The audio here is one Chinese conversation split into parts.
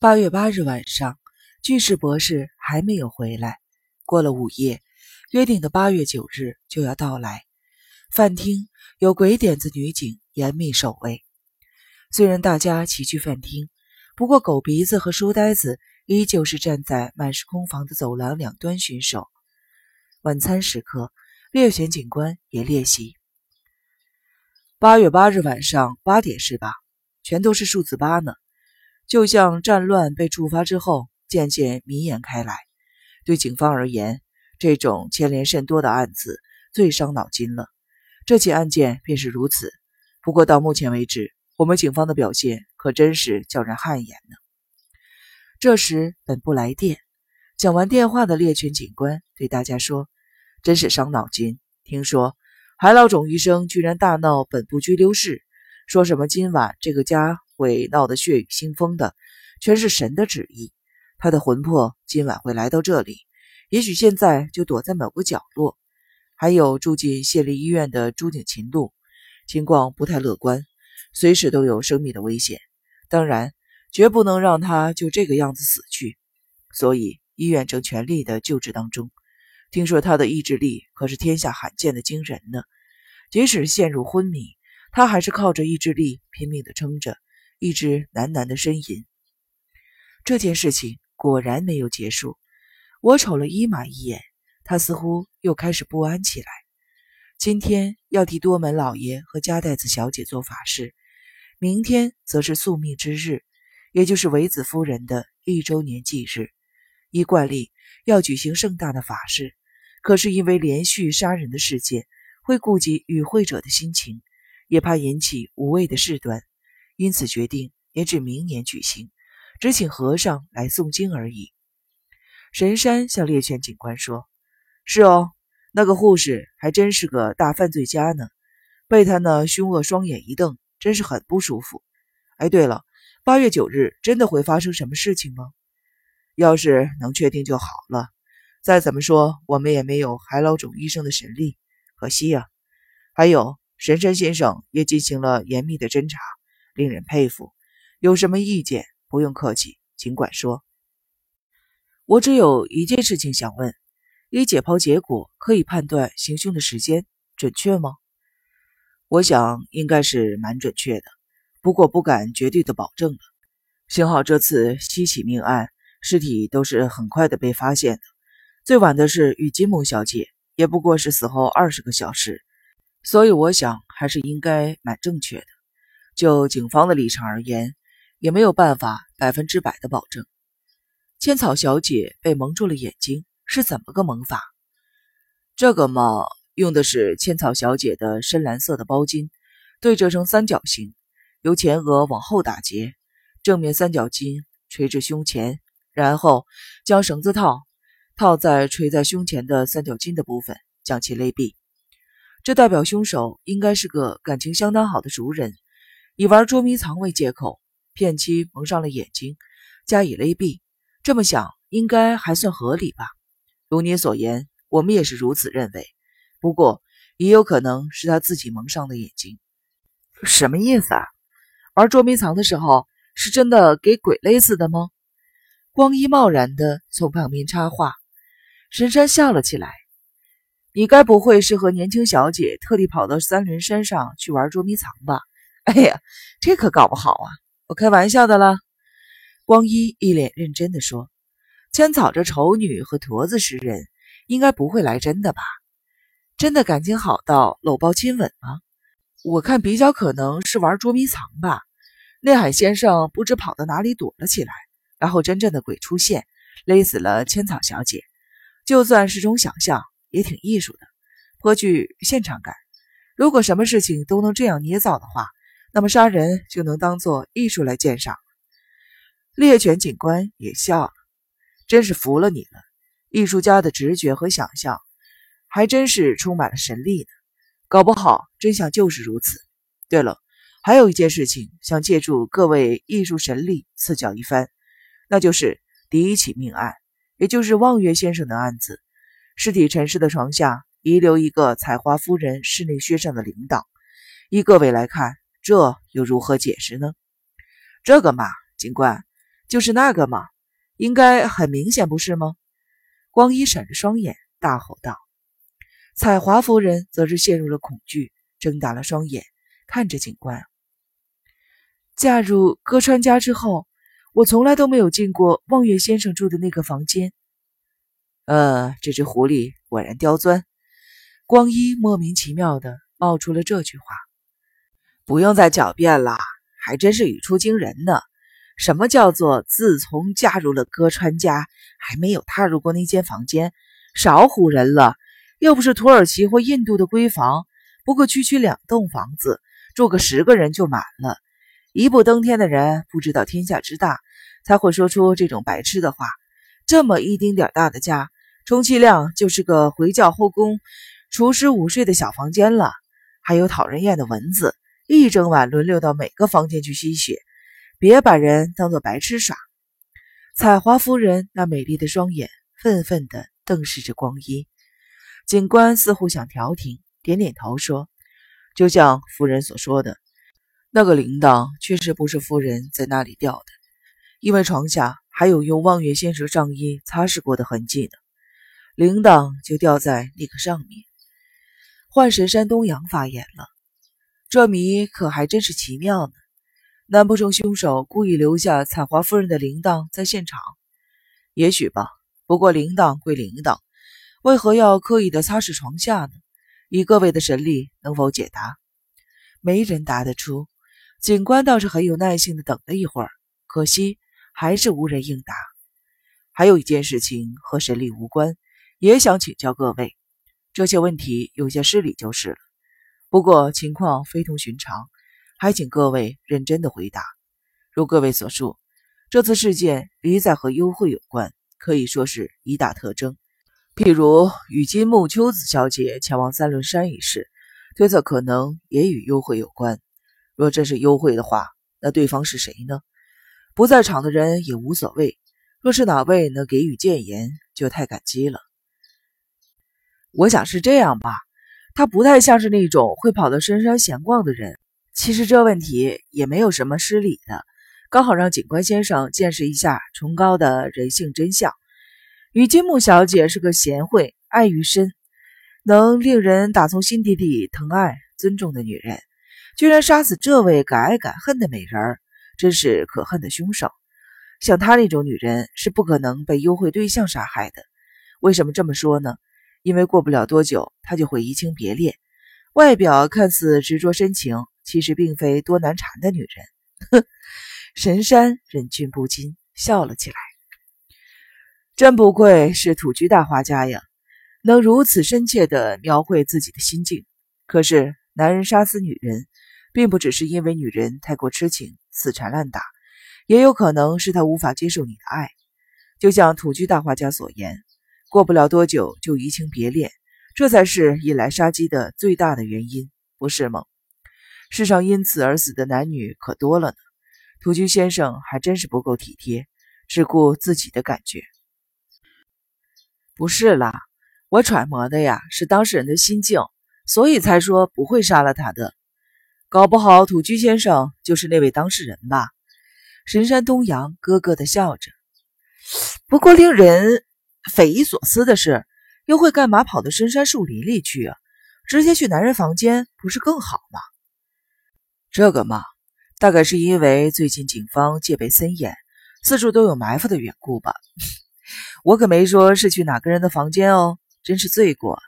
八月八日晚上，巨石博士还没有回来。过了午夜，约定的八月九日就要到来。饭厅有鬼点子女警严密守卫。虽然大家齐去饭厅，不过狗鼻子和书呆子依旧是站在满是空房的走廊两端巡守。晚餐时刻，猎犬警官也列席。八月八日晚上八点是吧？全都是数字八呢。就像战乱被触发之后，渐渐弥延开来。对警方而言，这种牵连甚多的案子最伤脑筋了。这起案件便是如此。不过到目前为止，我们警方的表现可真是叫人汗颜呢。这时，本部来电，讲完电话的猎犬警官对大家说：“真是伤脑筋。听说海老种医生居然大闹本部拘留室，说什么今晚这个家。”会闹得血雨腥风的，全是神的旨意。他的魂魄今晚会来到这里，也许现在就躲在某个角落。还有住进县立医院的朱景琴路，情况不太乐观，随时都有生命的危险。当然，绝不能让他就这个样子死去，所以医院正全力的救治当中。听说他的意志力可是天下罕见的惊人呢，即使陷入昏迷，他还是靠着意志力拼命的撑着。一直喃喃的呻吟。这件事情果然没有结束。我瞅了伊玛一眼，他似乎又开始不安起来。今天要替多门老爷和加代子小姐做法事，明天则是宿命之日，也就是维子夫人的一周年忌日。依惯例要举行盛大的法事，可是因为连续杀人的事件，会顾及与会者的心情，也怕引起无谓的事端。因此决定延至明年举行，只请和尚来诵经而已。神山向猎犬警官说：“是哦，那个护士还真是个大犯罪家呢，被他那凶恶双眼一瞪，真是很不舒服。哎，对了，八月九日真的会发生什么事情吗？要是能确定就好了。再怎么说，我们也没有海老种医生的神力，可惜呀。还有，神山先生也进行了严密的侦查。”令人佩服，有什么意见不用客气，尽管说。我只有一件事情想问：以解剖结果可以判断行凶的时间准确吗？我想应该是蛮准确的，不过不敢绝对的保证了。幸好这次西起命案，尸体都是很快的被发现的，最晚的是与金某小姐，也不过是死后二十个小时，所以我想还是应该蛮正确的。就警方的立场而言，也没有办法百分之百的保证。千草小姐被蒙住了眼睛，是怎么个蒙法？这个嘛，用的是千草小姐的深蓝色的包巾，对折成三角形，由前额往后打结，正面三角巾垂至胸前，然后将绳子套套在垂在胸前的三角巾的部分，将其勒毙。这代表凶手应该是个感情相当好的熟人。以玩捉迷藏为借口，骗妻蒙上了眼睛，加以勒毙。这么想，应该还算合理吧？如你所言，我们也是如此认为。不过，也有可能是他自己蒙上的眼睛。什么意思啊？玩捉迷藏的时候，是真的给鬼勒死的吗？光一贸然的从旁边插话。神山笑了起来：“你该不会是和年轻小姐特地跑到三轮山上去玩捉迷藏吧？”哎呀，这可搞不好啊！我开玩笑的了。光一一脸认真的说：“千草这丑女和驼子诗人，应该不会来真的吧？真的感情好到搂抱亲吻吗？我看比较可能是玩捉迷藏吧。内海先生不知跑到哪里躲了起来，然后真正的鬼出现，勒死了千草小姐。就算是种想象，也挺艺术的，颇具现场感。如果什么事情都能这样捏造的话。”那么杀人就能当做艺术来鉴赏。猎犬警官也笑了，真是服了你了。艺术家的直觉和想象，还真是充满了神力呢。搞不好真相就是如此。对了，还有一件事情想借助各位艺术神力赐教一番，那就是第一起命案，也就是望月先生的案子。尸体陈尸的床下遗留一个采花夫人室内靴上的铃铛。依各位来看。这又如何解释呢？这个嘛，警官，就是那个嘛，应该很明显，不是吗？光一闪着双眼，大吼道。彩华夫人则是陷入了恐惧，睁大了双眼看着警官。嫁入歌川家之后，我从来都没有进过望月先生住的那个房间。呃，这只狐狸果然刁钻。光一莫名其妙的冒出了这句话。不用再狡辩了，还真是语出惊人呢。什么叫做自从嫁入了歌川家，还没有踏入过那间房间？少唬人了！又不是土耳其或印度的闺房，不过区区两栋房子，住个十个人就满了。一步登天的人不知道天下之大，才会说出这种白痴的话。这么一丁点大的家，充其量就是个回教后宫厨师午睡的小房间了。还有讨人厌的蚊子，一整晚轮流到每个房间去吸血。别把人当做白痴耍。彩华夫人那美丽的双眼愤愤地瞪视着光一。警官似乎想调停，点点头说：“就像夫人所说的，那个铃铛确实不是夫人在那里掉的，因为床下还有用望月仙蛇上衣擦拭过的痕迹呢。铃铛就掉在那个上面。”幻神山东阳发言了：“这谜可还真是奇妙呢，难不成凶手故意留下彩华夫人的铃铛在现场？也许吧。不过铃铛归铃铛。”为何要刻意的擦拭床下呢？以各位的神力，能否解答？没人答得出。警官倒是很有耐心的等了一会儿，可惜还是无人应答。还有一件事情和神力无关，也想请教各位。这些问题有些失礼就是了。不过情况非同寻常，还请各位认真的回答。如各位所述，这次事件一再和幽会有关，可以说是一大特征。譬如与金木秋子小姐前往三轮山一事，推测可能也与幽会有关。若真是幽会的话，那对方是谁呢？不在场的人也无所谓。若是哪位能给予谏言，就太感激了。我想是这样吧，他不太像是那种会跑到深山闲逛的人。其实这问题也没有什么失礼的，刚好让警官先生见识一下崇高的人性真相。雨金木小姐是个贤惠、爱于深，能令人打从心底里疼爱、尊重的女人，居然杀死这位敢爱敢恨的美人儿，真是可恨的凶手。像她那种女人是不可能被幽会对象杀害的。为什么这么说呢？因为过不了多久，他就会移情别恋。外表看似执着深情，其实并非多难缠的女人。哼！神山忍俊不禁笑了起来。真不愧是土居大画家呀，能如此深切地描绘自己的心境。可是，男人杀死女人，并不只是因为女人太过痴情、死缠烂打，也有可能是他无法接受你的爱。就像土居大画家所言，过不了多久就移情别恋，这才是引来杀机的最大的原因，不是吗？世上因此而死的男女可多了呢。土居先生还真是不够体贴，只顾自己的感觉。不是啦，我揣摩的呀是当事人的心境，所以才说不会杀了他的。搞不好土居先生就是那位当事人吧？神山东阳咯咯的笑着。不过令人匪夷所思的是，又会干嘛跑到深山树林里去啊？直接去男人房间不是更好吗？这个嘛，大概是因为最近警方戒备森严，四处都有埋伏的缘故吧。我可没说是去哪个人的房间哦，真是罪过。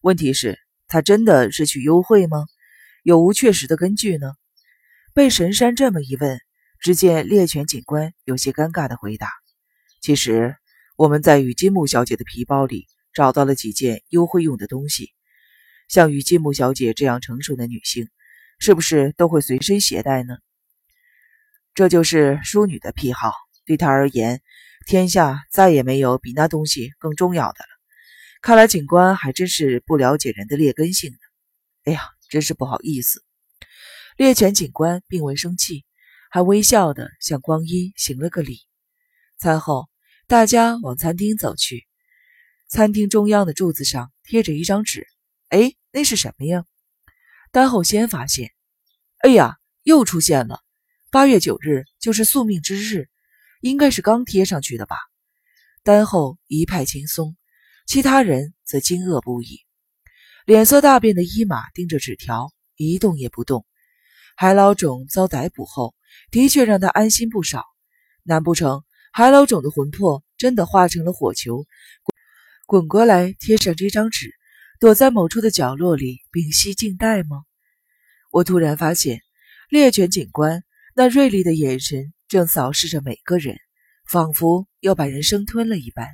问题是，他真的是去幽会吗？有无确实的根据呢？被神山这么一问，只见猎犬警官有些尴尬的回答：“其实我们在雨金木小姐的皮包里找到了几件幽会用的东西。像雨金木小姐这样成熟的女性，是不是都会随身携带呢？这就是淑女的癖好，对她而言。”天下再也没有比那东西更重要的了。看来警官还真是不了解人的劣根性呢。哎呀，真是不好意思。猎犬警官并未生气，还微笑的向光一行了个礼。餐后，大家往餐厅走去。餐厅中央的柱子上贴着一张纸。哎，那是什么呀？丹后先发现。哎呀，又出现了。八月九日就是宿命之日。应该是刚贴上去的吧？丹后一派轻松，其他人则惊愕不已。脸色大变的伊玛盯着纸条，一动也不动。海老种遭逮捕后，的确让他安心不少。难不成海老种的魂魄真的化成了火球，滚过来贴上这张纸，躲在某处的角落里屏息静待吗？我突然发现，猎犬警官那锐利的眼神正扫视着每个人，仿佛要把人生吞了一般。